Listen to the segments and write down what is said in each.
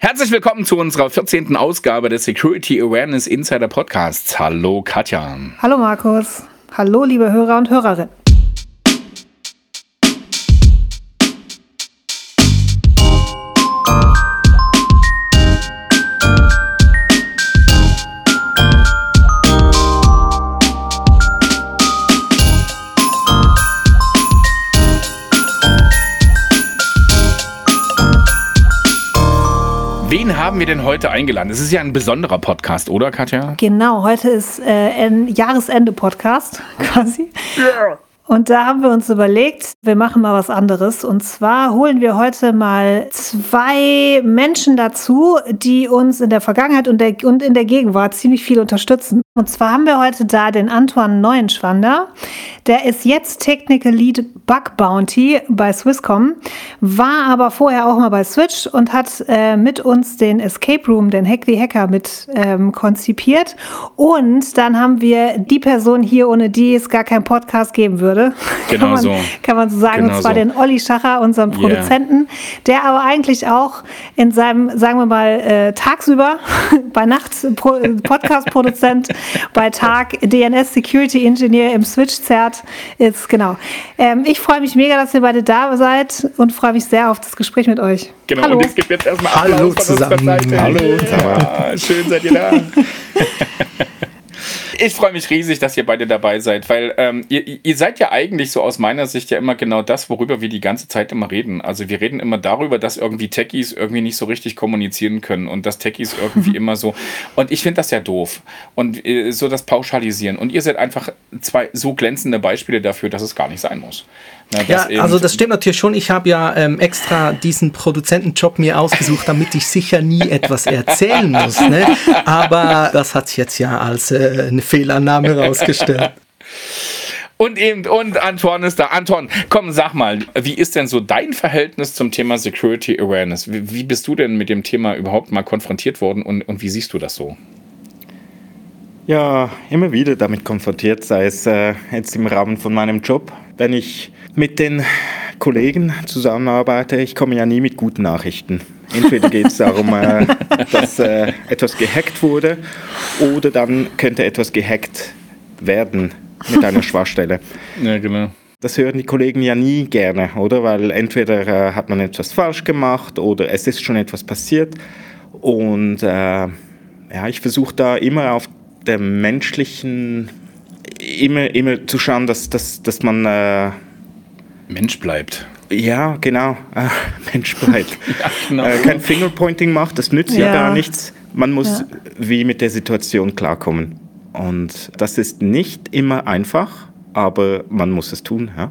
Herzlich willkommen zu unserer 14. Ausgabe des Security Awareness Insider Podcasts. Hallo Katja. Hallo Markus. Hallo liebe Hörer und Hörerinnen. Haben wir denn heute eingeladen? Es ist ja ein besonderer Podcast, oder Katja? Genau, heute ist äh, ein Jahresende-Podcast quasi. Ja. Und da haben wir uns überlegt, wir machen mal was anderes. Und zwar holen wir heute mal zwei Menschen dazu, die uns in der Vergangenheit und, der, und in der Gegenwart ziemlich viel unterstützen. Und zwar haben wir heute da den Antoine Neuenschwander. Der ist jetzt Technical Lead Bug Bounty bei Swisscom, war aber vorher auch mal bei Switch und hat äh, mit uns den Escape Room, den Hack the Hacker mit ähm, konzipiert. Und dann haben wir die Person hier, ohne die es gar keinen Podcast geben würde. Genau kann man, so. Kann man so sagen. Genau und zwar so. den Olli Schacher, unseren Yeah. Produzenten, der aber eigentlich auch in seinem, sagen wir mal, äh, tagsüber, bei Nacht Pro Podcast-Produzent, bei Tag DNS Security Engineer im Switch-Zert ist. Genau. Ähm, ich freue mich mega, dass ihr beide da seid und freue mich sehr auf das Gespräch mit euch. Genau, Hallo. und es gibt jetzt erstmal Hallo Applaus von unserer zusammen. Hallo. Ja, schön seid ihr da. Ich freue mich riesig, dass ihr beide dabei seid, weil ähm, ihr, ihr seid ja eigentlich so aus meiner Sicht ja immer genau das, worüber wir die ganze Zeit immer reden. Also wir reden immer darüber, dass irgendwie Techies irgendwie nicht so richtig kommunizieren können und dass Techies irgendwie immer so. Und ich finde das ja doof. Und äh, so das Pauschalisieren. Und ihr seid einfach zwei so glänzende Beispiele dafür, dass es gar nicht sein muss. Na, Ja, also das stimmt natürlich schon. Ich habe ja ähm, extra diesen Produzentenjob mir ausgesucht, damit ich sicher nie etwas erzählen muss. Ne? Aber das hat sich jetzt ja als äh, eine Fehlannahme herausgestellt. Und eben, und Anton ist da. Anton, komm, sag mal, wie ist denn so dein Verhältnis zum Thema Security Awareness? Wie, wie bist du denn mit dem Thema überhaupt mal konfrontiert worden und, und wie siehst du das so? Ja, immer wieder damit konfrontiert, sei es äh, jetzt im Rahmen von meinem Job, wenn ich mit den Kollegen zusammenarbeite. Ich komme ja nie mit guten Nachrichten. Entweder geht es darum, äh, dass äh, etwas gehackt wurde oder dann könnte etwas gehackt werden mit einer Schwachstelle. Ja, genau. Das hören die Kollegen ja nie gerne, oder? Weil entweder äh, hat man etwas falsch gemacht oder es ist schon etwas passiert. Und äh, ja, ich versuche da immer auf der menschlichen, immer, immer zu schauen, dass, dass, dass man, äh, Mensch bleibt. ja, genau, äh, Mensch bleibt. Ja, genau. äh, kein Fingerpointing macht, das nützt ja, Ja. gar nichts. Man muss Ja. wie mit der Situation klarkommen. Und das ist nicht immer einfach, aber man muss es tun. Ja?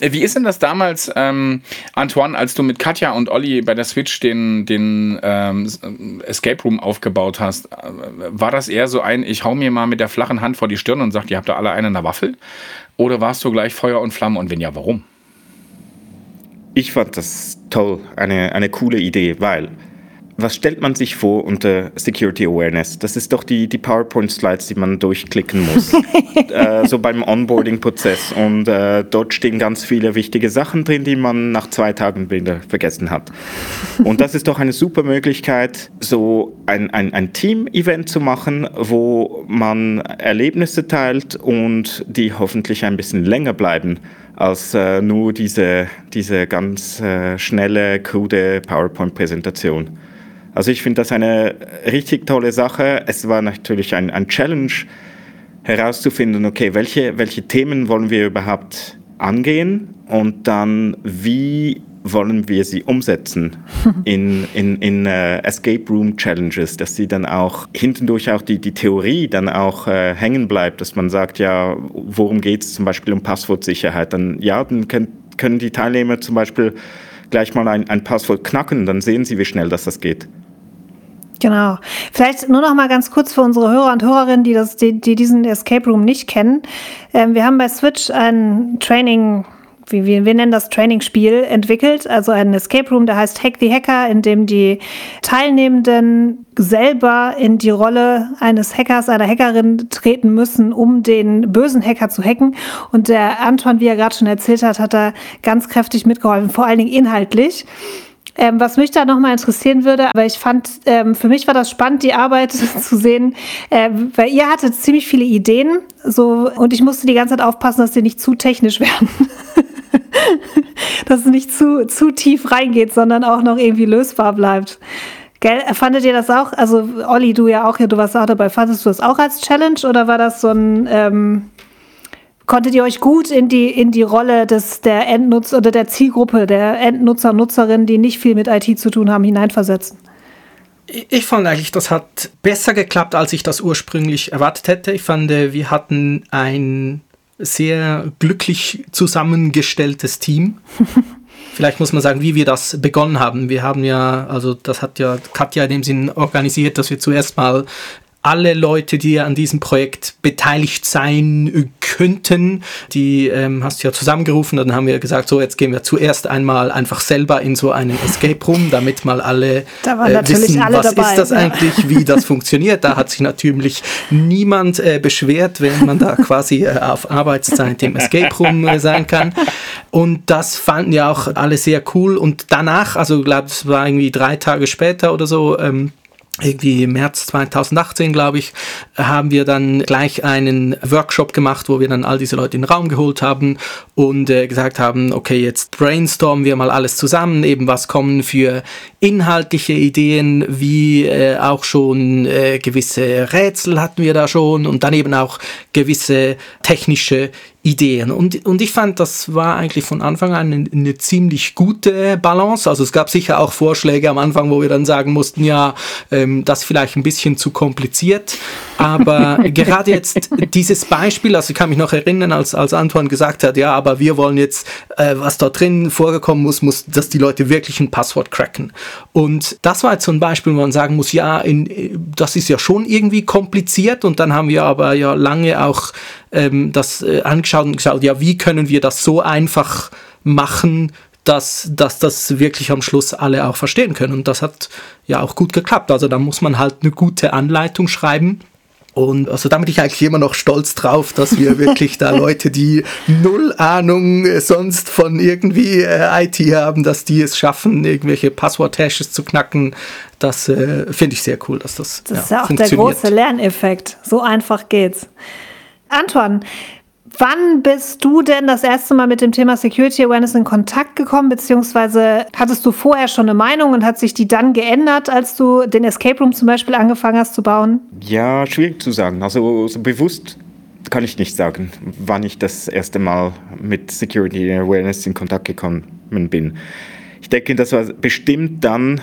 Äh, Wie ist denn das damals, ähm, Antoine, als du mit Katja und Olli bei der Switch den, den ähm, ähm, Escape Room aufgebaut hast? Äh, War das eher so ein, ich hau mir mal mit der flachen Hand vor die Stirn und sag, ihr habt da alle einen in der Waffel? Oder warst du gleich Feuer und Flamme und wenn ja, warum? Ich fand das toll, eine, eine coole Idee, weil was stellt man sich vor unter Security Awareness? Das ist doch die, die PowerPoint-Slides, die man durchklicken muss, äh, so beim Onboarding-Prozess. Und äh, dort stehen ganz viele wichtige Sachen drin, die man nach zwei Tagen wieder vergessen hat. Und das ist doch eine super Möglichkeit, so ein, ein, ein Team-Event zu machen, wo man Erlebnisse teilt und die hoffentlich ein bisschen länger bleiben als äh, nur diese, diese ganz äh, schnelle, krude PowerPoint-Präsentation. Also ich finde das eine richtig tolle Sache. Es war natürlich ein, ein Challenge herauszufinden, okay, welche, welche Themen wollen wir überhaupt angehen und dann wie wollen wir sie umsetzen in, in, in äh, Escape Room Challenges, dass sie dann auch hintendurch auch die, die Theorie dann auch äh, hängen bleibt, dass man sagt, ja, worum geht es zum Beispiel um Passwortsicherheit? Dann ja, dann können, können die Teilnehmer zum Beispiel gleich mal ein, ein Passwort knacken, dann sehen sie, wie schnell das, das geht. Genau. Vielleicht nur noch mal ganz kurz für unsere Hörer und Hörerinnen, die, das, die, die diesen Escape Room nicht kennen. Ähm, wir haben bei Switch ein Training, wie wir, wir nennen das Training-Spiel, entwickelt. Also ein Escape Room, der heißt Hack the Hacker, in dem die Teilnehmenden selber in die Rolle eines Hackers, einer Hackerin treten müssen, um den bösen Hacker zu hacken. Und der Anton, wie er gerade schon erzählt hat, hat da ganz kräftig mitgeholfen, vor allen Dingen inhaltlich. Ähm, was mich da nochmal interessieren würde, aber ich fand, ähm, für mich war das spannend, die Arbeit zu sehen, äh, weil ihr hattet ziemlich viele Ideen, so, und ich musste die ganze Zeit aufpassen, dass die nicht zu technisch werden. dass es nicht zu, zu tief reingeht, sondern auch noch irgendwie lösbar bleibt. Gell, fandet ihr das auch? Also, Olli, du ja auch, du warst auch dabei. Fandest du das auch als Challenge oder war das so ein, ähm, konntet ihr euch gut in die, in die Rolle des, der Endnutzer oder der Zielgruppe der Endnutzer Nutzerinnen, die nicht viel mit IT zu tun haben, hineinversetzen? Ich fand eigentlich, das hat besser geklappt, als ich das ursprünglich erwartet hätte. Ich fand, äh, wir hatten ein sehr glücklich zusammengestelltes Team. Vielleicht muss man sagen, wie wir das begonnen haben. Wir haben ja, also das hat ja Katja in dem Sinn organisiert, dass wir zuerst mal alle Leute, die an diesem Projekt beteiligt sein könnten, die ähm, hast du ja zusammengerufen. Dann haben wir gesagt, so jetzt gehen wir zuerst einmal einfach selber in so einen Escape Room, damit mal alle äh, wissen, alle was dabei, ist das ja. eigentlich, wie das funktioniert. Da hat sich natürlich niemand äh, beschwert, wenn man da quasi äh, auf Arbeitszeit im Escape Room äh, sein kann. Und das fanden ja auch alle sehr cool. Und danach, also glaube es war irgendwie drei Tage später oder so, ähm, irgendwie im März 2018, glaube ich, haben wir dann gleich einen Workshop gemacht, wo wir dann all diese Leute in den Raum geholt haben und äh, gesagt haben, okay, jetzt brainstormen wir mal alles zusammen, eben was kommen für inhaltliche Ideen, wie äh, auch schon äh, gewisse Rätsel hatten wir da schon und dann eben auch gewisse technische Ideen. Und, und ich fand, das war eigentlich von Anfang an eine, eine, ziemlich gute Balance. Also es gab sicher auch Vorschläge am Anfang, wo wir dann sagen mussten, ja, ähm, das vielleicht ein bisschen zu kompliziert. Aber gerade jetzt dieses Beispiel, also ich kann mich noch erinnern, als, als Antoine gesagt hat, ja, aber wir wollen jetzt, äh, was da drin vorgekommen muss, muss, dass die Leute wirklich ein Passwort cracken. Und das war jetzt so ein Beispiel, wo man sagen muss, ja, in, das ist ja schon irgendwie kompliziert. Und dann haben wir aber ja lange auch ähm, das äh, angeschaut und geschaut, ja, wie können wir das so einfach machen, dass, dass das wirklich am Schluss alle auch verstehen können. Und das hat ja auch gut geklappt. Also da muss man halt eine gute Anleitung schreiben. Und also damit ich eigentlich immer noch stolz drauf, dass wir wirklich da Leute, die null Ahnung sonst von irgendwie äh, IT haben, dass die es schaffen, irgendwelche Passwort-Hashes zu knacken. Das äh, finde ich sehr cool, dass das Das ja, ist ja auch der große Lerneffekt. So einfach geht's. Anton, wann bist du denn das erste Mal mit dem Thema Security Awareness in Kontakt gekommen, beziehungsweise hattest du vorher schon eine Meinung und hat sich die dann geändert, als du den Escape Room zum Beispiel angefangen hast zu bauen? Ja, schwierig zu sagen. Also so bewusst kann ich nicht sagen, wann ich das erste Mal mit Security Awareness in Kontakt gekommen bin. Ich denke, das war bestimmt dann,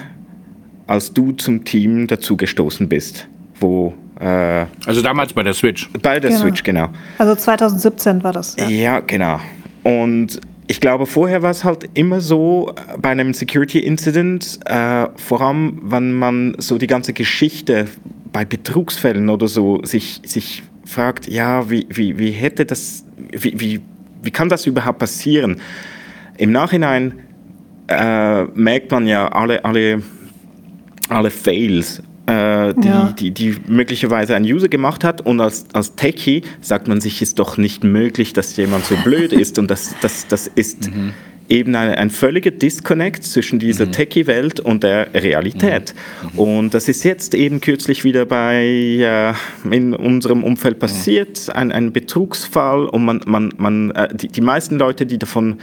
als du zum Team dazugestoßen bist, wo äh, also damals bei der Switch. Bei der genau. Switch, genau. Also 2017 war das. Ja, ja genau. Und ich glaube, vorher war es halt immer so bei einem Security Incident, äh, vor allem, wenn man so die ganze Geschichte bei Betrugsfällen oder so sich, sich fragt, ja, wie, wie, wie hätte das, wie, wie, wie kann das überhaupt passieren? Im Nachhinein äh, merkt man ja alle, alle, alle Fails äh, die, ja. die, die möglicherweise ein User gemacht hat. Und als, als Techie sagt man sich, ist doch nicht möglich, dass jemand so blöd ist. Und das, das, das ist mhm. eben ein, ein völliger Disconnect zwischen dieser mhm. Techie-Welt und der Realität. Mhm. Und das ist jetzt eben kürzlich wieder bei äh, in unserem Umfeld passiert, ein, ein Betrugsfall. Und man, man, man, äh, die, die meisten Leute, die davon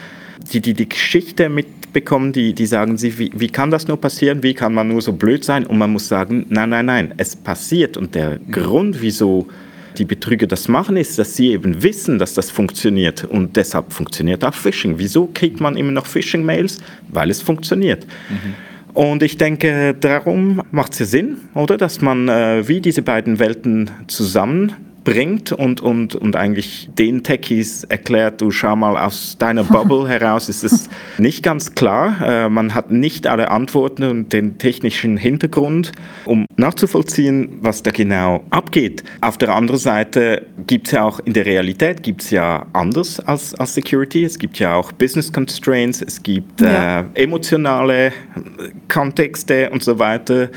die, die die Geschichte mitbekommen, die, die sagen sie, wie, wie kann das nur passieren, wie kann man nur so blöd sein? Und man muss sagen, nein, nein, nein, es passiert. Und der Grund, wieso die Betrüger das machen, ist, dass sie eben wissen, dass das funktioniert. Und deshalb funktioniert auch Phishing. Wieso kriegt man immer noch Phishing-Mails? Weil es funktioniert. Mhm. Und ich denke, darum macht es ja Sinn, oder? Dass man äh, wie diese beiden Welten zusammen bringt und, und, und eigentlich den Techies erklärt, du schau mal aus deiner Bubble heraus, ist es nicht ganz klar. Äh, man hat nicht alle Antworten und den technischen Hintergrund, um nachzuvollziehen, was da genau abgeht. Auf der anderen Seite gibt es ja auch in der Realität gibt es ja anders als, als Security. Es gibt ja auch Business Constraints, es gibt ja. äh, emotionale Kontexte und so weiter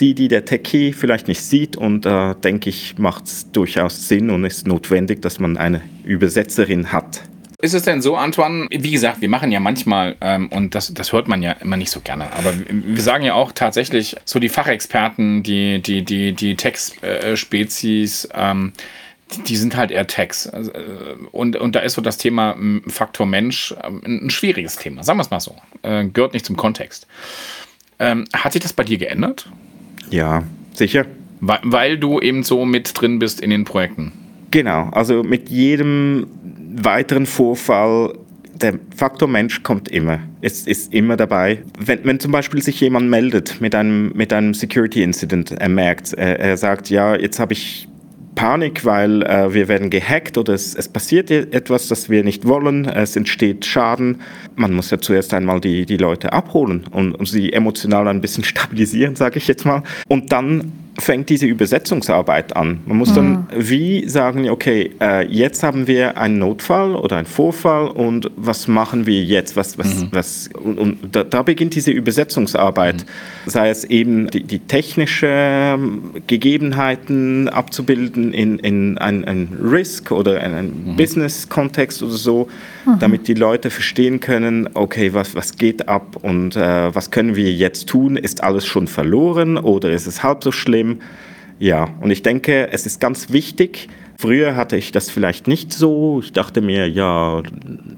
die, die der Techie vielleicht nicht sieht. Und äh, denke ich, macht es durchaus Sinn und ist notwendig, dass man eine Übersetzerin hat. Ist es denn so, Antoine? Wie gesagt, wir machen ja manchmal, ähm, und das, das hört man ja immer nicht so gerne, aber wir sagen ja auch tatsächlich so die Fachexperten, die, die, die, die Tech-Spezies, ähm, die, sind halt eher. Also, äh, und, und da ist so das Thema ähm, Faktor Mensch ähm, ein schwieriges Thema, sagen wir es mal so. Äh, gehört nicht zum Kontext. Ähm, hat sich das bei dir geändert? Ja, sicher. Weil, weil du eben so mit drin bist in den Projekten. Genau, also mit jedem weiteren Vorfall, der Faktor Mensch kommt immer. Es ist immer dabei. Wenn, wenn zum Beispiel sich jemand meldet mit einem, mit einem Security Incident, er merkt, er, er sagt, ja, jetzt habe ich Panik, weil äh, wir werden gehackt oder es, es passiert etwas, das wir nicht wollen, es entsteht Schaden. Man muss ja zuerst einmal die, die Leute abholen und, und sie emotional ein bisschen stabilisieren, sage ich jetzt mal. Und dann fängt diese Übersetzungsarbeit an. Man muss dann mhm. wie sagen, okay, äh, jetzt haben wir einen Notfall oder einen Vorfall und was machen wir jetzt? Was, was, mhm. was, und, und da, da, beginnt diese Übersetzungsarbeit, mhm. sei es eben die, die technische ähm, Gegebenheiten abzubilden in, in einen Risk oder einen mhm. Business-Kontext oder so, mhm. damit die Leute verstehen können, okay, was, was geht ab und äh, was können wir jetzt tun? Ist alles schon verloren oder ist es halb so schlimm? Ja, und ich denke, es ist ganz wichtig, Früher hatte ich das vielleicht nicht so. Ich dachte mir, ja,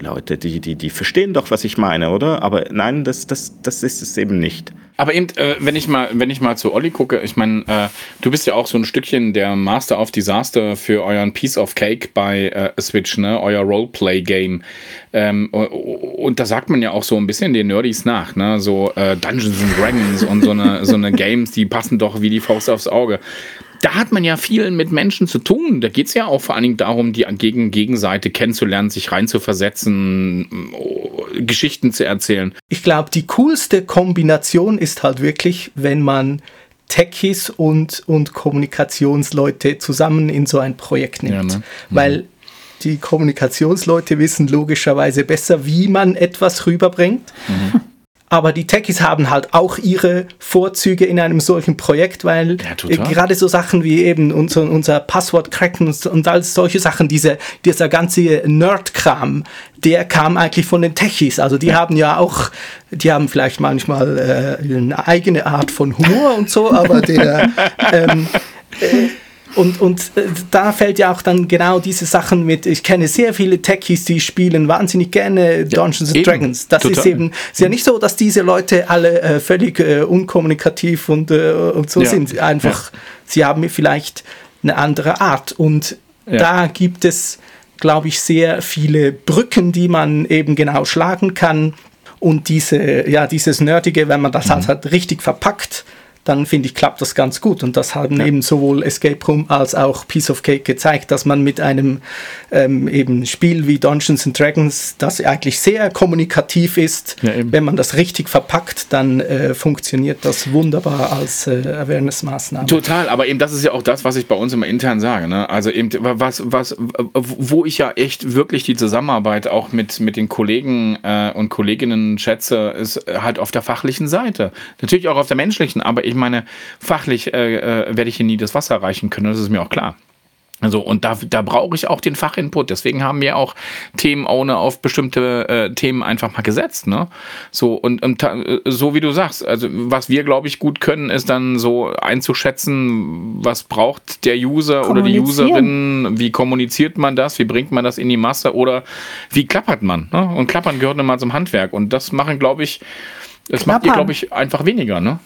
Leute, die, die, die verstehen doch, was ich meine, oder? Aber nein, das, das, das ist es eben nicht. Aber eben, äh, wenn ich mal, wenn ich mal zu Olli gucke, ich meine, äh, du bist ja auch so ein Stückchen der Master of Disaster für euren Piece of Cake bei äh, Switch, ne? Euer Roleplay-Game. Ähm, und da sagt man ja auch so ein bisschen den Nerdies nach, ne? So äh, Dungeons and Dragons und so eine, so eine Games, die passen doch wie die Faust aufs Auge da hat man ja viel mit Menschen zu tun. Da geht es ja auch vor allen Dingen darum, die Gegen Gegenseite kennenzulernen, sich reinzuversetzen, Geschichten zu erzählen. Ich glaube, die coolste Kombination ist halt wirklich, wenn man Techies und, und Kommunikationsleute zusammen in so ein Projekt nimmt. Ja, ne? mhm. Weil die Kommunikationsleute wissen logischerweise besser, wie man etwas rüberbringt. Mhm. Aber die Techies haben halt auch ihre Vorzüge in einem solchen Projekt, weil ja, gerade so Sachen wie eben unser, unser Passwort cracken und all solche Sachen, diese, dieser ganze Nerd-Kram, der kam eigentlich von den Techies. Also die ja. haben ja auch, die haben vielleicht manchmal äh, eine eigene Art von Humor und so, aber der ähm, äh, und, und äh, da fällt ja auch dann genau diese Sachen mit, ich kenne sehr viele Techies, die spielen wahnsinnig gerne Dungeons ja, and Dragons. Das Total. ist eben, ist ja nicht so, dass diese Leute alle äh, völlig äh, unkommunikativ und, äh, und so ja. sind. Einfach, ja. sie haben vielleicht eine andere Art. Und da gibt es, glaube ich, sehr viele Brücken, die man eben genau schlagen kann. Und diese, ja, dieses Nerdige, wenn man das mhm. halt richtig verpackt, dann finde ich, klappt das ganz gut. Und das haben ja. eben sowohl Escape Room als auch Piece of Cake gezeigt, dass man mit einem ähm, eben Spiel wie Dungeons and Dragons, das eigentlich sehr kommunikativ ist, ja, wenn man das richtig verpackt, dann äh, funktioniert das wunderbar als äh, Awareness-Maßnahme. Total, aber eben das ist ja auch das, was ich bei uns immer intern sage. Ne? Also eben, was, was, wo ich ja echt wirklich die Zusammenarbeit auch mit, mit den Kollegen äh, und Kolleginnen schätze, ist halt auf der fachlichen Seite. Natürlich auch auf der menschlichen, aber ich meine, fachlich äh, äh, werde ich hier nie das Wasser reichen können, das ist mir auch klar. Also, und da, da brauche ich auch den Fachinput. Deswegen haben wir auch Themenowner auf bestimmte äh, Themen einfach mal gesetzt. Ne? So, und, und äh, so wie du sagst, also was wir, glaube ich, gut können, ist dann so einzuschätzen, was braucht der User oder die Userin, wie kommuniziert man das, wie bringt man das in die Masse oder wie klappert man. Ne? Und klappern gehört immer zum Handwerk. Und das machen, glaube ich, das klappern. macht ihr, glaube ich, einfach weniger, ne?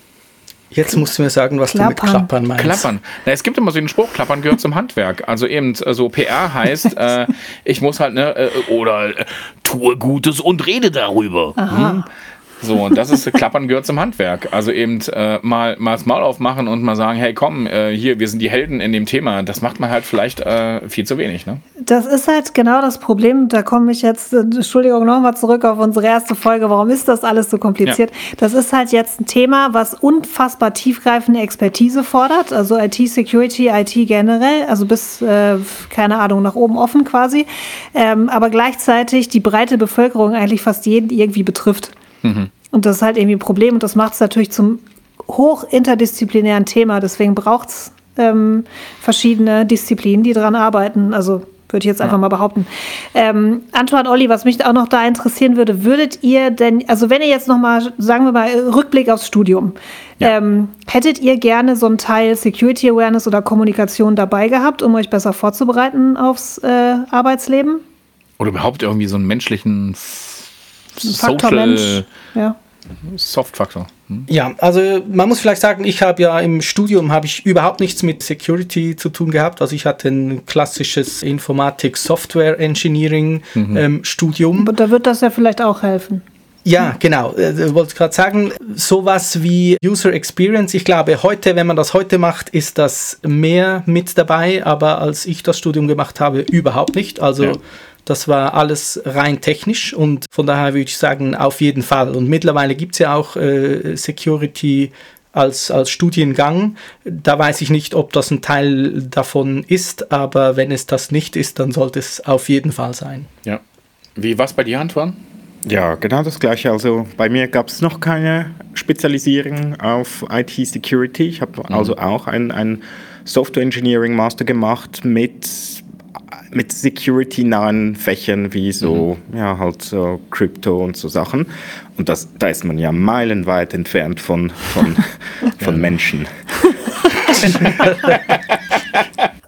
Jetzt musst du mir sagen, was klappern. du mit Klappern meinst. Klappern. Na, es gibt immer so den Spruch, Klappern gehört zum Handwerk. Also eben, so also PR heißt, äh, ich muss halt, ne, äh, oder äh, tue Gutes und rede darüber. Aha. Hm? So, und das ist, Klappern gehört zum Handwerk. Also eben äh, mal, mal das Maul aufmachen und mal sagen, hey komm, äh, hier, wir sind die Helden in dem Thema. Das macht man halt vielleicht äh, viel zu wenig. Ne? Das ist halt genau das Problem. Da komme ich jetzt, äh, Entschuldigung, nochmal zurück auf unsere erste Folge. Warum ist das alles so kompliziert? Ja. Das ist halt jetzt ein Thema, was unfassbar tiefgreifende Expertise fordert. Also IT-Security, IT generell, also bis, äh, keine Ahnung, nach oben offen quasi. Ähm, aber gleichzeitig die breite Bevölkerung eigentlich fast jeden irgendwie betrifft. Mhm. Und das ist halt irgendwie ein Problem und das macht es natürlich zum hoch interdisziplinären Thema. Deswegen braucht es ähm, verschiedene Disziplinen, die daran arbeiten. Also Würde ich jetzt einfach ja. mal behaupten. Ähm, Antoine, Olli, was mich auch noch da interessieren würde, würdet ihr denn, also wenn ihr jetzt nochmal, sagen wir mal, Rückblick aufs Studium, ja. ähm, hättet ihr gerne so einen Teil Security Awareness oder Kommunikation dabei gehabt, um euch besser vorzubereiten aufs äh, Arbeitsleben? Oder überhaupt irgendwie so einen menschlichen Faktor Social Mensch. Ja. Soft-Faktor. Hm? Ja, also man muss vielleicht sagen, ich habe ja im Studium habe ich überhaupt nichts mit Security zu tun gehabt. Also ich hatte ein klassisches Informatik Software Engineering mhm. ähm, Studium. Und da wird das ja vielleicht auch helfen. Ja, genau. Ich äh, wollte gerade sagen, sowas wie User Experience, ich glaube, heute, wenn man das heute macht, ist das mehr mit dabei, aber als ich das Studium gemacht habe, überhaupt nicht. Also ja. Das war alles rein technisch und von daher würde ich sagen, auf jeden Fall. Und mittlerweile gibt es ja auch äh, Security als, als Studiengang. Da weiß ich nicht, ob das ein Teil davon ist, aber wenn es das nicht ist, dann sollte es auf jeden Fall sein. Ja. Wie war es bei dir, Antoine? Ja, genau das gleiche. Also bei mir gab es noch keine Spezialisierung auf IT-Security. Ich habe mhm. also auch ein, ein Software Engineering Master gemacht mit mit security-nahen Fächern wie so, mhm. ja, halt so Crypto und so Sachen. Und das, da ist man ja meilenweit entfernt von, von, von Menschen.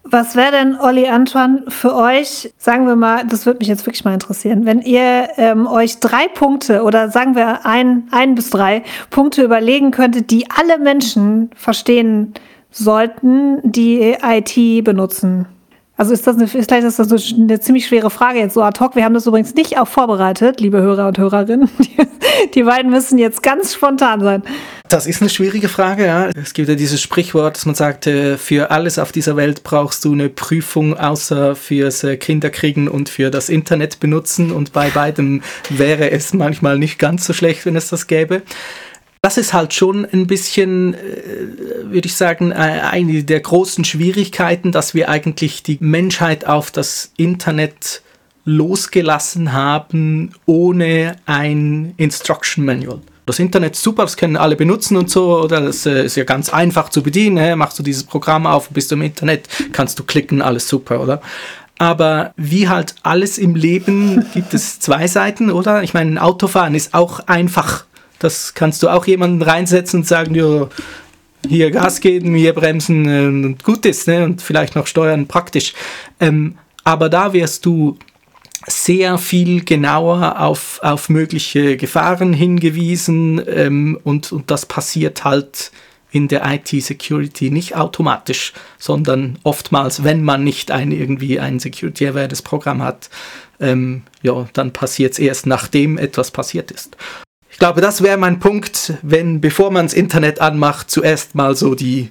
Was wäre denn, Olli Antoine, für euch, sagen wir mal, das würde mich jetzt wirklich mal interessieren, wenn ihr ähm, euch drei Punkte oder sagen wir ein, ein bis drei Punkte überlegen könntet, die alle Menschen verstehen sollten, die IT benutzen. Also ist das eine, vielleicht ist das eine ziemlich schwere Frage jetzt so ad hoc. Wir haben das übrigens nicht auch vorbereitet, liebe Hörer und Hörerinnen. Die, die beiden müssen jetzt ganz spontan sein. Das ist eine schwierige Frage, ja. Es gibt ja dieses Sprichwort, dass man sagt, äh, für alles auf dieser Welt brauchst du eine Prüfung, außer fürs äh, Kinderkriegen und für das Internet benutzen. Und bei beidem wäre es manchmal nicht ganz so schlecht, wenn es das gäbe. Das ist halt schon ein bisschen, äh, würde ich sagen, äh, eine der großen Schwierigkeiten, dass wir eigentlich die Menschheit auf das Internet losgelassen haben ohne ein Instruction Manual. Das Internet ist super, das können alle benutzen und so, oder das äh, ist ja ganz einfach zu bedienen. Machst du dieses Programm auf, bist du im Internet, kannst du klicken, alles super, oder? Aber wie halt alles im Leben gibt es zwei Seiten, oder? Ich meine, Autofahren ist auch einfach das kannst du auch jemanden reinsetzen und sagen, ja, hier Gas geben, hier bremsen äh, und gut ist, ne? und vielleicht noch steuern praktisch. Ähm, aber da wirst du sehr viel genauer auf, auf mögliche Gefahren hingewiesen ähm, und, und das passiert halt in der IT-Security nicht automatisch, sondern oftmals, wenn man nicht ein irgendwie ein Security-Awareness Programm hat, ähm, ja, dann passiert es erst, nachdem etwas passiert ist. Ich glaube, das wäre mein Punkt, wenn, bevor man das Internet anmacht, zuerst mal so die,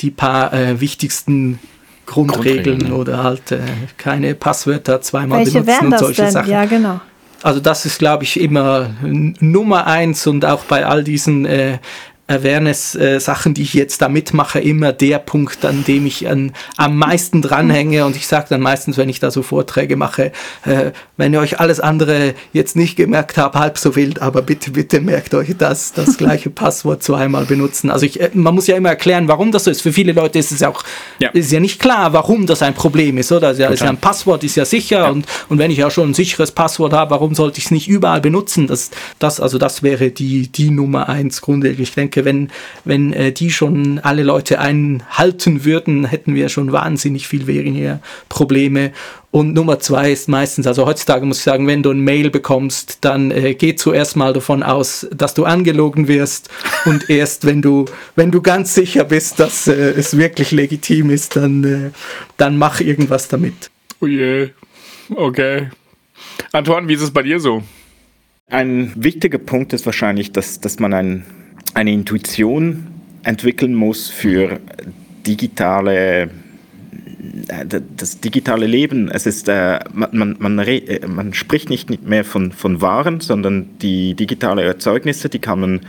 die paar äh, wichtigsten Grundregeln, Grundregeln oder halt äh, keine Passwörter zweimal Welche benutzen und solche denn? Sachen. Ja, genau. Also das ist, glaube ich, immer Nummer eins und auch bei all diesen äh, Awareness-Sachen, die ich jetzt da mitmache, immer der Punkt, an dem ich an, am meisten dranhänge. Und ich sage dann meistens, wenn ich da so Vorträge mache, äh, wenn ihr euch alles andere jetzt nicht gemerkt habt, halb so wild, aber bitte, bitte merkt euch das, das gleiche Passwort zweimal benutzen. Also ich, äh, man muss ja immer erklären, warum das so ist. Für viele Leute ist es ja auch ja. Ist ja nicht klar, warum das ein Problem ist, oder? Also, ist ja ein Passwort ist ja sicher ja. Und, und wenn ich ja schon ein sicheres Passwort habe, warum sollte ich es nicht überall benutzen? Das, das, also das wäre die, die Nummer eins Grundregel. Ich denke, wenn, wenn äh, die schon alle Leute einhalten würden, hätten wir schon wahnsinnig viel weniger Probleme. Und Nummer zwei ist meistens, also heutzutage muss ich sagen, wenn du ein Mail bekommst, dann äh, geh zuerst mal davon aus, dass du angelogen wirst. Und erst wenn du, wenn du ganz sicher bist, dass äh, es wirklich legitim ist, dann, äh, dann mach irgendwas damit. Oh je. Okay. Antoine, wie ist es bei dir so? Ein wichtiger Punkt ist wahrscheinlich, dass, dass man ein eine Intuition entwickeln muss für digitale äh, das digitale Leben, es ist, äh, man, man, äh, man, spricht nicht mehr von, von Waren, sondern die digitalen Erzeugnisse, die kann man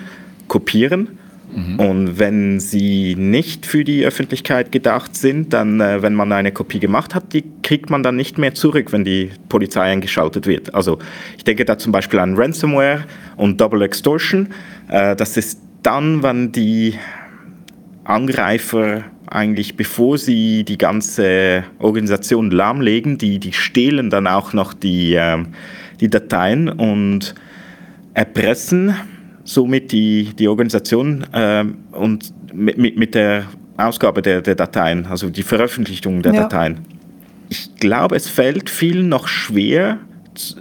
kopieren. Mhm. Und wenn sie nicht für die Öffentlichkeit gedacht sind, dann, äh, wenn man eine Kopie gemacht hat, die kriegt man dann nicht mehr zurück, wenn die Polizei eingeschaltet wird. Also ich denke da zum Beispiel an Ransomware und Double Extortion. Äh, das ist dann, wenn die Angreifer eigentlich, bevor sie die ganze Organisation lahmlegen, die, die stehlen dann auch noch die, äh, die Dateien und erpressen somit die, die Organisation äh, und mit, mit der Ausgabe der, der Dateien, also die Veröffentlichung der ja. Dateien. Ich glaube, es fällt vielen noch schwer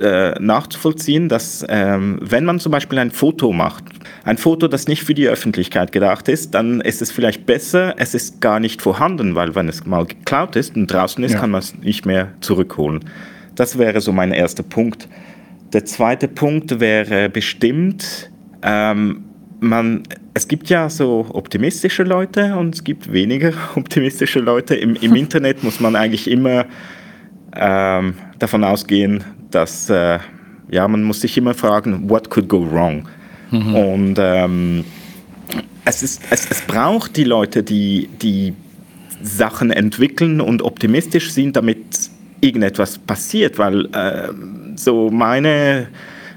äh, nachzuvollziehen, dass ähm, wenn man zum Beispiel ein Foto macht, ein Foto, das nicht für die Öffentlichkeit gedacht ist, dann ist es vielleicht besser, es ist gar nicht vorhanden, weil wenn es mal geklaut ist und draußen ist, ja. kann man es nicht mehr zurückholen. Das wäre so mein erster Punkt. Der zweite Punkt wäre bestimmt, ähm, man, es gibt ja so optimistische Leute und es gibt weniger optimistische Leute. Im, im Internet muss man eigentlich immer ähm, davon ausgehen, dass äh, ja, man muss sich immer fragen, what could go wrong? Mhm. Und ähm, es, ist, es, es braucht die Leute, die, die Sachen entwickeln und optimistisch sind, damit irgendetwas passiert, weil äh, so meine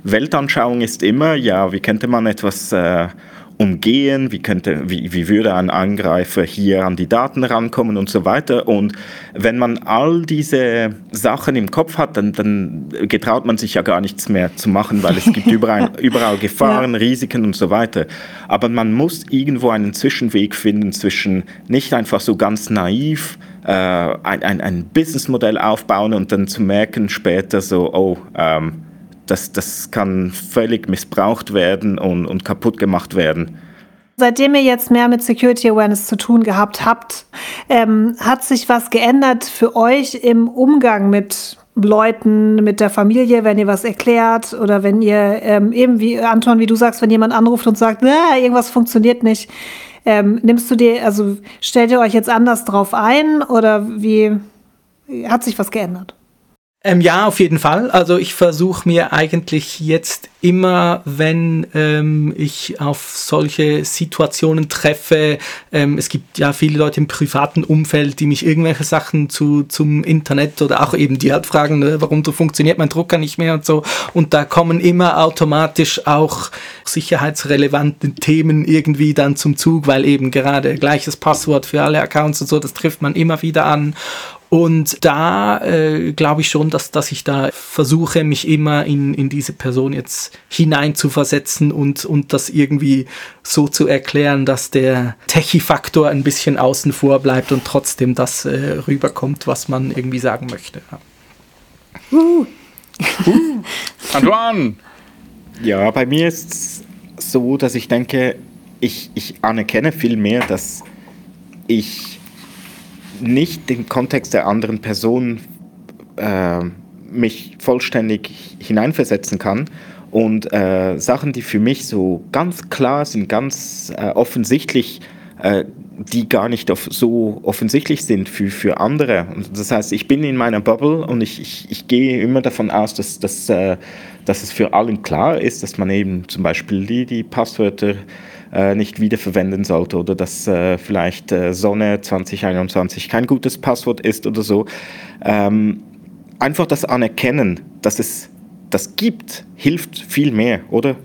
Weltanschauung ist immer, ja, wie könnte man etwas äh, umgehen, wie, könnte, wie, wie würde ein Angreifer hier an die Daten rankommen und so weiter. Und wenn man all diese Sachen im Kopf hat, dann, dann getraut man sich ja gar nichts mehr zu machen, weil es gibt überall, überall Gefahren, ja. Risiken und so weiter. Aber man muss irgendwo einen Zwischenweg finden zwischen nicht einfach so ganz naiv, äh, ein, ein, ein Businessmodell aufbauen und dann zu merken später so, oh, ähm, das, das kann völlig missbraucht werden und, und kaputt gemacht werden. Seitdem ihr jetzt mehr mit Security Awareness zu tun gehabt habt, ähm, hat sich was geändert für euch im Umgang mit Leuten, mit der Familie, wenn ihr was erklärt oder wenn ihr ähm, eben wie Anton, wie du sagst, wenn jemand anruft und sagt, irgendwas funktioniert nicht, ähm, nimmst du dir, also stellt ihr euch jetzt anders drauf ein oder wie hat sich was geändert? Ähm, ja, auf jeden Fall. Also ich versuche mir eigentlich jetzt immer, wenn ähm, ich auf solche Situationen treffe, ähm, es gibt ja viele Leute im privaten Umfeld, die mich irgendwelche Sachen zu, zum Internet oder auch eben die halt fragen, ne, warum funktioniert mein Drucker nicht mehr und so. Und da kommen immer automatisch auch sicherheitsrelevante Themen irgendwie dann zum Zug, weil eben gerade gleiches Passwort für alle Accounts und so, das trifft man immer wieder an. Und da äh, glaube ich schon, dass, dass ich da versuche, mich immer in, in diese Person jetzt hinein zu versetzen und, und das irgendwie so zu erklären, dass der Techie-Faktor ein bisschen außen vor bleibt und trotzdem das äh, rüberkommt, was man irgendwie sagen möchte. Ja. Uh. Uh. Antoine! Ja, bei mir ist es so, dass ich denke, ich, ich anerkenne viel mehr, dass ich nicht den Kontext der anderen Person äh, mich vollständig hineinversetzen kann und äh, Sachen, die für mich so ganz klar sind, ganz äh, offensichtlich, äh, die gar nicht so offensichtlich sind für, für andere. das heißt, ich bin in meiner Bubble und ich, ich, ich gehe immer davon aus, dass, dass, äh, dass es für allen klar ist, dass man eben zum Beispiel die, die Passwörter äh, nicht wiederverwenden sollte oder dass äh, vielleicht äh, Sonne 2021 kein gutes Passwort ist oder so. Ähm, einfach das Anerkennen, dass es das gibt, hilft viel mehr, oder?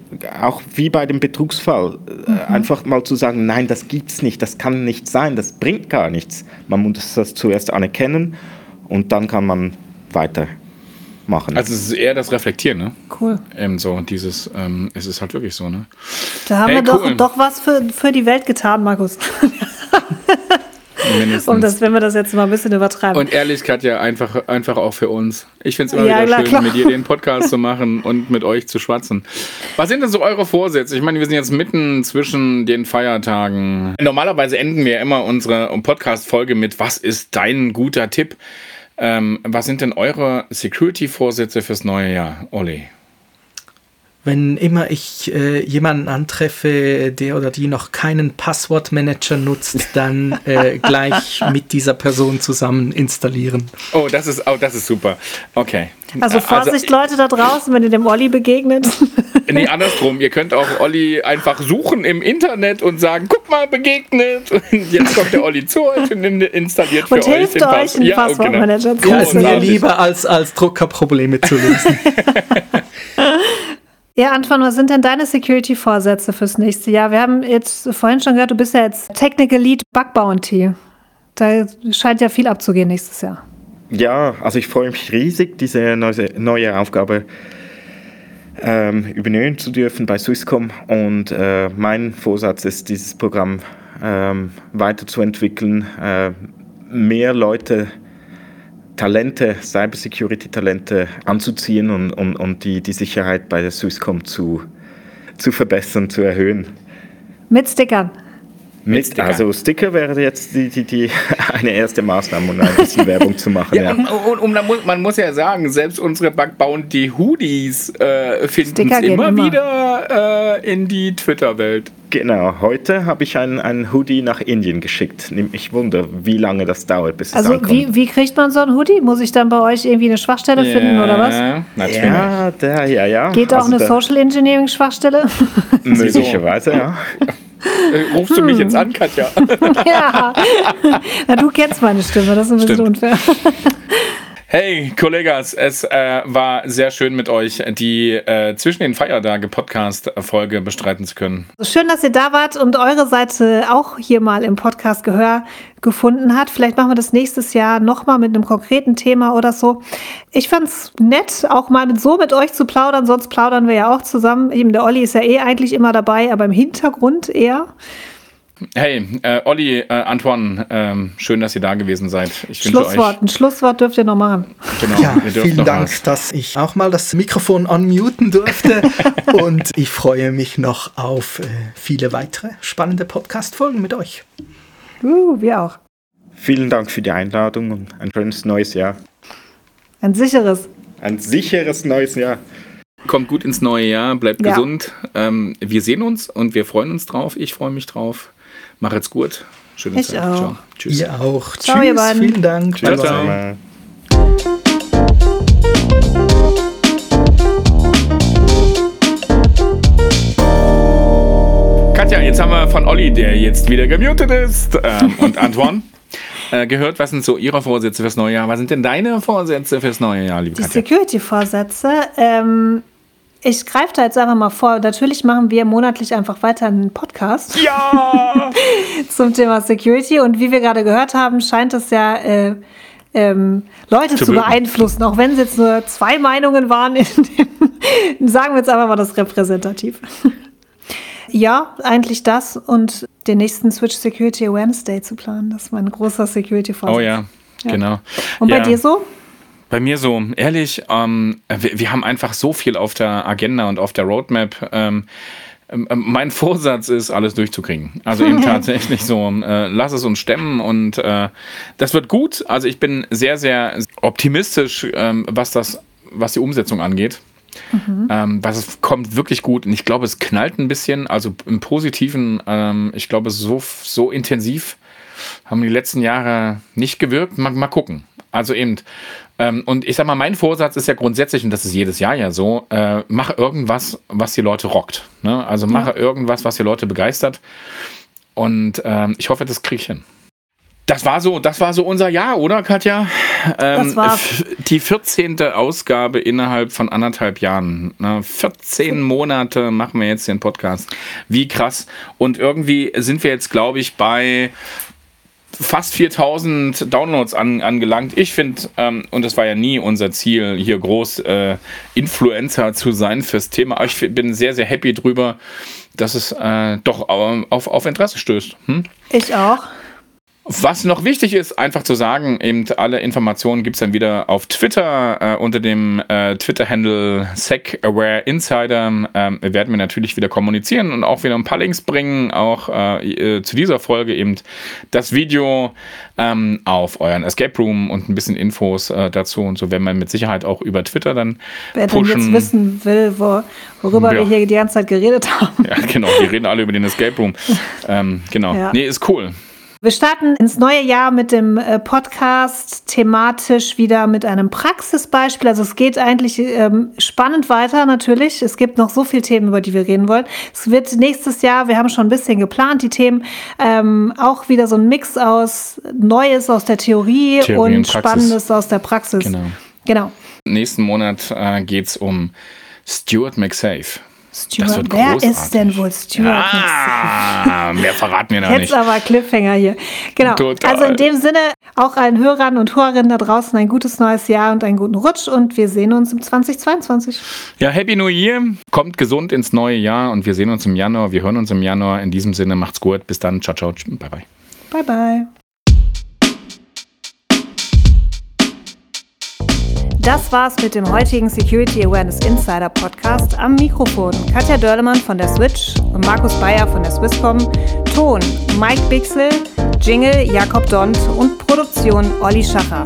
Auch wie bei dem Betrugsfall. Äh, mhm. Einfach mal zu sagen, nein, das gibt es nicht, das kann nicht sein, das bringt gar nichts. Man muss das zuerst anerkennen und dann kann man weiter machen. Also es ist eher das Reflektieren, ne? Cool. Eben so, dieses, ähm, es ist halt wirklich so, ne? Da haben hey, wir cool. doch, doch was für, für die Welt getan, Markus. Mindestens. Um das, wenn wir das jetzt mal ein bisschen übertreiben. Und Ehrlichkeit ja einfach, einfach auch für uns. Ich finde es immer ja, wieder klar, schön, klar. mit dir den Podcast zu machen und mit euch zu schwatzen. Was sind denn so eure Vorsätze? Ich meine, wir sind jetzt mitten zwischen den Feiertagen. Normalerweise enden wir immer unsere Podcast-Folge mit Was ist dein guter Tipp? Ähm, was sind denn eure Security-Vorsätze fürs neue Jahr, Olli? Wenn immer ich äh, jemanden antreffe, der oder die noch keinen Passwortmanager nutzt, dann äh, gleich mit dieser Person zusammen installieren. Oh, das ist, oh, das ist super. Okay. Also, also Vorsicht, also, Leute da draußen, wenn ihr dem Olli begegnet. Nee, andersrum. Ihr könnt auch Olli einfach suchen im Internet und sagen, guck mal, begegnet. Und jetzt kommt der Olli zu euch und installiert für und euch hilft den Pass. Euch, ja, Passwortmanager genau. zu Ja, ist mir lieber als, als Drucker Probleme zu lösen. Ja, Antoine, was sind denn deine Security-Vorsätze fürs nächste Jahr? Wir haben jetzt vorhin schon gehört, du bist ja jetzt Technical Lead Bug Bounty. Da scheint ja viel abzugehen nächstes Jahr. Ja, also ich freue mich riesig, diese neue, Aufgabe ähm, übernehmen zu dürfen bei Swisscom. Und äh, mein Vorsatz ist, dieses Programm ähm, weiterzuentwickeln, äh, mehr Leute, Talente, Cybersecurity-Talente anzuziehen und, und, und die, die Sicherheit bei der Swisscom zu, zu verbessern, zu erhöhen. Mit Stickern. Mit, Sticker. Also Sticker wäre jetzt die, die, die eine erste Maßnahme, um ein bisschen Werbung zu machen. Ja, ja. Und, und, und man muss ja sagen, selbst unsere backbauen die Hoodies äh, finden es immer, immer, wieder äh, in die Twitter-Welt. Genau, heute habe ich einen, einen Hoodie nach Indien geschickt. Ich wundere, wie lange das dauert, bis also es ankommt. Also wie, wie kriegt man so einen Hoodie? Muss ich dann bei euch irgendwie eine Schwachstelle ja, finden oder was? Natürlich. Ja, der, ja, ja. Geht auch also eine Social Engineering Schwachstelle? Möglicherweise, ja. Äh, rufst du mich jetzt an, Katja? ja. Na, du kennst meine Stimme, das ist ein bisschen Stimmt. unfair. Hey, Kollegas, es äh, war sehr schön mit euch, die äh, zwischen den Feiertage Podcast-Folge bestreiten zu können. Schön, dass ihr da wart und eure Seite auch hier mal im Podcast Gehör gefunden hat. Vielleicht machen wir das nächstes Jahr nochmal mit einem konkreten Thema oder so. Ich fand's nett, auch mal mit, so mit euch zu plaudern, sonst plaudern wir ja auch zusammen. Eben der Olli ist ja eh eigentlich immer dabei, aber im Hintergrund eher. Hey, äh, Olli, äh, Antoine, ähm, schön, dass ihr da gewesen seid. Ich Schlusswort, euch, ein Schlusswort dürft ihr noch machen. Genau, ja, vielen Dank, was. dass ich auch mal das Mikrofon unmuten durfte. und ich freue mich noch auf äh, viele weitere spannende Podcast-Folgen mit euch. Uh, wir auch. Vielen Dank für die Einladung und ein schönes neues Jahr. Ein sicheres. Ein sicheres neues Jahr. Kommt gut ins neue Jahr, bleibt ja. gesund. Ähm, wir sehen uns und wir freuen uns drauf. Ich freue mich drauf. Mach jetzt gut. Schöne ich Zeit. Auch. Ciao. Tschüss. Ihr auch. Ciao, Tschüss. Ihr beiden. Vielen Dank. Ciao, ciao. ciao. Katja, jetzt haben wir von Olli, der jetzt wieder gemutet ist, ähm, und Antoine. Äh, gehört, was sind so Ihre Vorsätze fürs neue Jahr? Was sind denn deine Vorsätze fürs neue Jahr, liebe Die Security-Vorsätze. Ähm, ich greife da jetzt einfach mal vor. Natürlich machen wir monatlich einfach weiter einen Podcast. Ja! zum Thema Security. Und wie wir gerade gehört haben, scheint es ja äh, ähm, Leute zu, zu beeinflussen, auch wenn es jetzt nur zwei Meinungen waren. Dem, sagen wir jetzt einfach mal das repräsentativ. ja, eigentlich das und den nächsten Switch Security Awareness Day zu planen. Das ist mein großer Security-Vorsatz. Oh ja, ja, genau. Und bei ja. dir so? Bei mir so, ehrlich, ähm, wir, wir, haben einfach so viel auf der Agenda und auf der Roadmap. Ähm, ähm, mein Vorsatz ist, alles durchzukriegen. Also eben tatsächlich so, äh, lass es uns stemmen und äh, das wird gut. Also ich bin sehr, sehr optimistisch, ähm, was das, was die Umsetzung angeht. Mhm. Ähm, was es kommt wirklich gut und ich glaube, es knallt ein bisschen, also im Positiven, ähm, ich glaube, so, so intensiv haben die letzten Jahre nicht gewirkt. Mal, mal gucken. Also eben, ähm, und ich sag mal, mein Vorsatz ist ja grundsätzlich, und das ist jedes Jahr ja so, äh, mach irgendwas, was die Leute rockt. Ne? Also mache ja. irgendwas, was die Leute begeistert. Und ähm, ich hoffe, das kriege ich hin. Das war so, das war so unser Jahr, oder Katja? Ähm, das war die 14. Ausgabe innerhalb von anderthalb Jahren. Ne? 14 Monate machen wir jetzt den Podcast. Wie krass. Und irgendwie sind wir jetzt, glaube ich, bei fast 4000 Downloads an, angelangt. Ich finde, ähm, und das war ja nie unser Ziel, hier groß äh, Influencer zu sein fürs Thema, aber ich bin sehr, sehr happy drüber, dass es äh, doch auf, auf Interesse stößt. Hm? Ich auch. Was noch wichtig ist, einfach zu sagen, eben alle Informationen gibt es dann wieder auf Twitter äh, unter dem äh, Twitter-Handle SecAwareInsider. Ähm, werden wir natürlich wieder kommunizieren und auch wieder ein paar Links bringen, auch äh, äh, zu dieser Folge eben das Video ähm, auf euren Escape Room und ein bisschen Infos äh, dazu und so werden wir mit Sicherheit auch über Twitter dann Wer pushen. dann jetzt wissen will, wo, worüber ja. wir hier die ganze Zeit geredet haben. Ja, genau, wir reden alle über den Escape Room. ähm, genau. Ja. Nee, ist cool. Wir starten ins neue Jahr mit dem äh, Podcast thematisch wieder mit einem Praxisbeispiel. Also es geht eigentlich ähm, spannend weiter natürlich. Es gibt noch so viele Themen, über die wir reden wollen. Es wird nächstes Jahr, wir haben schon ein bisschen geplant, die Themen, ähm, auch wieder so ein Mix aus Neues aus der Theorie, Theorie und Spannendes aus der Praxis. Genau. genau. Nächsten Monat äh, geht es um Stuart McSafe. Stuart, wer ist denn wohl Stuart ah, Mehr verraten wir noch Jetzt nicht. aber Cliffhanger hier. Genau. Total. Also in dem Sinne auch allen Hörern und Hörerinnen da draußen ein gutes neues Jahr und einen guten Rutsch und wir sehen uns im 2022. Ja, Happy New Year. Kommt gesund ins neue Jahr und wir sehen uns im Januar. Wir hören uns im Januar. In diesem Sinne macht's gut. Bis dann. Ciao, ciao. Bye, bye. Bye, bye. Das war's mit dem heutigen Security Awareness Insider Podcast. Am Mikrofon Katja Dörlemann von der Switch und Markus Bayer von der Swisscom. Ton Mike Bixel, Jingle Jakob Dont und Produktion Olli Schacher.